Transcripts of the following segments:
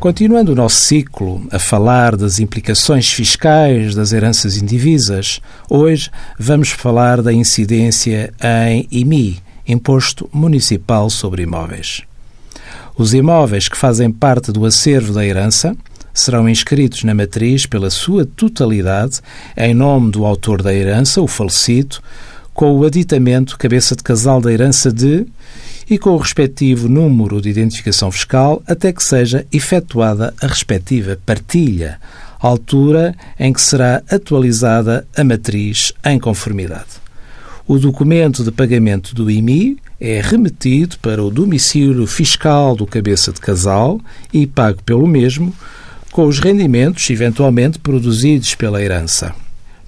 Continuando o nosso ciclo a falar das implicações fiscais das heranças indivisas, hoje vamos falar da incidência em IMI, Imposto Municipal sobre Imóveis. Os imóveis que fazem parte do acervo da herança serão inscritos na matriz pela sua totalidade em nome do autor da herança, o falecido, com o aditamento cabeça de casal da herança de e com o respectivo número de identificação fiscal até que seja efetuada a respectiva partilha, altura em que será atualizada a matriz em conformidade. O documento de pagamento do IMI é remetido para o domicílio fiscal do cabeça de casal e pago pelo mesmo, com os rendimentos eventualmente produzidos pela herança.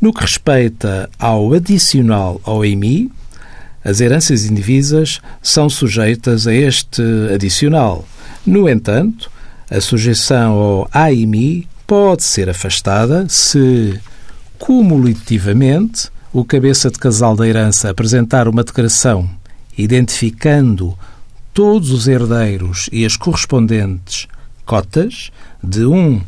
No que respeita ao adicional ao IMI, as heranças indivisas são sujeitas a este adicional. No entanto, a sujeição ao AIMI pode ser afastada se, cumulativamente, o cabeça de casal da herança apresentar uma declaração identificando todos os herdeiros e as correspondentes cotas de 1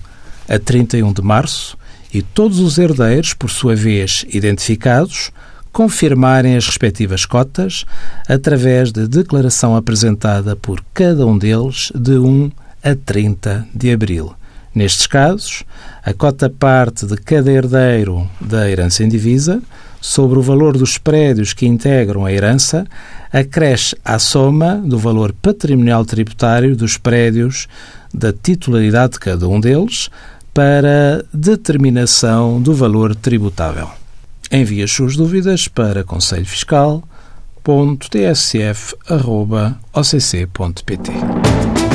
a 31 de março e todos os herdeiros, por sua vez identificados, confirmarem as respectivas cotas através de declaração apresentada por cada um deles de 1 a 30 de abril. Nestes casos, a cota parte de cada herdeiro da herança indivisa sobre o valor dos prédios que integram a herança acresce à soma do valor patrimonial tributário dos prédios da titularidade de cada um deles para determinação do valor tributável. Envie as suas dúvidas para conselhofiscal.tsf.occ.pt.